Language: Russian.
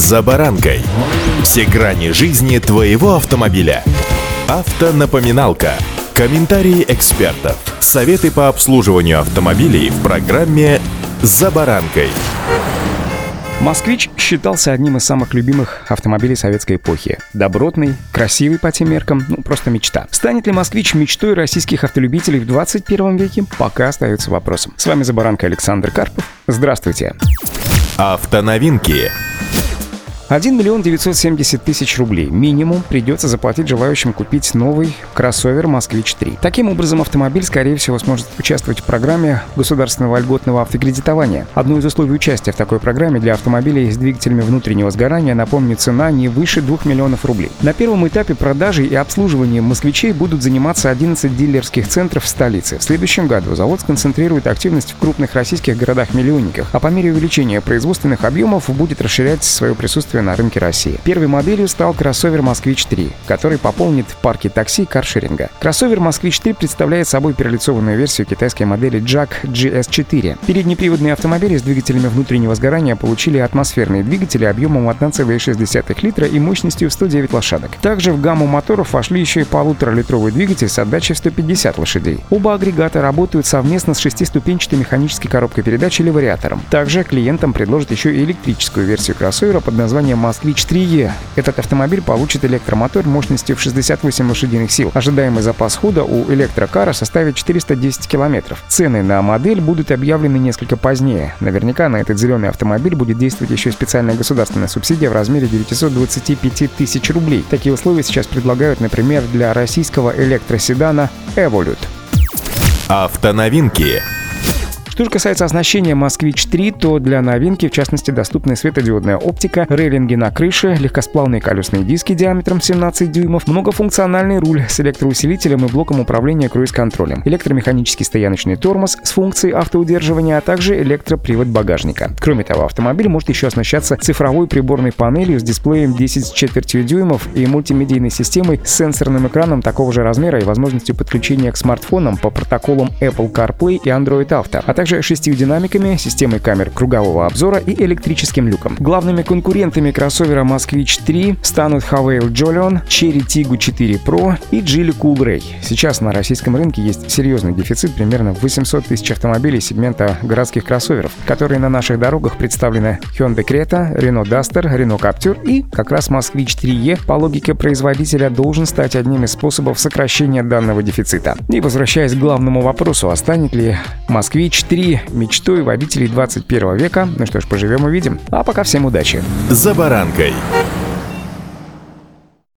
«За баранкой». Все грани жизни твоего автомобиля. Автонапоминалка. Комментарии экспертов. Советы по обслуживанию автомобилей в программе «За баранкой». «Москвич» считался одним из самых любимых автомобилей советской эпохи. Добротный, красивый по тем меркам, ну просто мечта. Станет ли «Москвич» мечтой российских автолюбителей в 21 веке, пока остается вопросом. С вами «За баранкой» Александр Карпов. Здравствуйте. Автоновинки. 1 миллион 970 тысяч рублей минимум придется заплатить желающим купить новый кроссовер «Москвич-3». Таким образом, автомобиль, скорее всего, сможет участвовать в программе государственного льготного автокредитования. Одно из условий участия в такой программе для автомобилей с двигателями внутреннего сгорания, напомню, цена не выше 2 миллионов рублей. На первом этапе продажи и обслуживания «Москвичей» будут заниматься 11 дилерских центров в столице. В следующем году завод сконцентрирует активность в крупных российских городах-миллионниках, а по мере увеличения производственных объемов будет расширять свое присутствие на рынке России. Первой моделью стал кроссовер «Москвич-3», который пополнит парки такси каршеринга. Кроссовер «Москвич-3» представляет собой перелицованную версию китайской модели Jack GS4. Переднеприводные автомобили с двигателями внутреннего сгорания получили атмосферные двигатели объемом 1,6 литра и мощностью 109 лошадок. Также в гамму моторов вошли еще и полуторалитровый двигатель с отдачей в 150 лошадей. Оба агрегата работают совместно с шестиступенчатой механической коробкой передач или вариатором. Также клиентам предложат еще и электрическую версию кроссовера под названием названием «Москвич 3Е». Этот автомобиль получит электромотор мощностью в 68 лошадиных сил. Ожидаемый запас хода у электрокара составит 410 километров. Цены на модель будут объявлены несколько позднее. Наверняка на этот зеленый автомобиль будет действовать еще специальная государственная субсидия в размере 925 тысяч рублей. Такие условия сейчас предлагают, например, для российского электроседана Evolut. Автоновинки. Что же касается оснащения «Москвич-3», то для новинки, в частности, доступны светодиодная оптика, рейлинги на крыше, легкосплавные колесные диски диаметром 17 дюймов, многофункциональный руль с электроусилителем и блоком управления круиз-контролем, электромеханический стояночный тормоз с функцией автоудерживания, а также электропривод багажника. Кроме того, автомобиль может еще оснащаться цифровой приборной панелью с дисплеем 10 с четвертью дюймов и мультимедийной системой с сенсорным экраном такого же размера и возможностью подключения к смартфонам по протоколам Apple CarPlay и Android Auto, а также также шестью динамиками, системой камер кругового обзора и электрическим люком. Главными конкурентами кроссовера Москвич 3 станут Havail Jolion, Cherry Tiggo 4 Pro и Geely Cool Ray. Сейчас на российском рынке есть серьезный дефицит примерно 800 тысяч автомобилей сегмента городских кроссоверов, которые на наших дорогах представлены Hyundai Creta, Renault Duster, Renault Captur и как раз Москвич 3E по логике производителя должен стать одним из способов сокращения данного дефицита. И возвращаясь к главному вопросу, а станет ли Москвич 3 3 мечтой водителей 21 века. Ну что ж, поживем увидим. А пока всем удачи. За баранкой.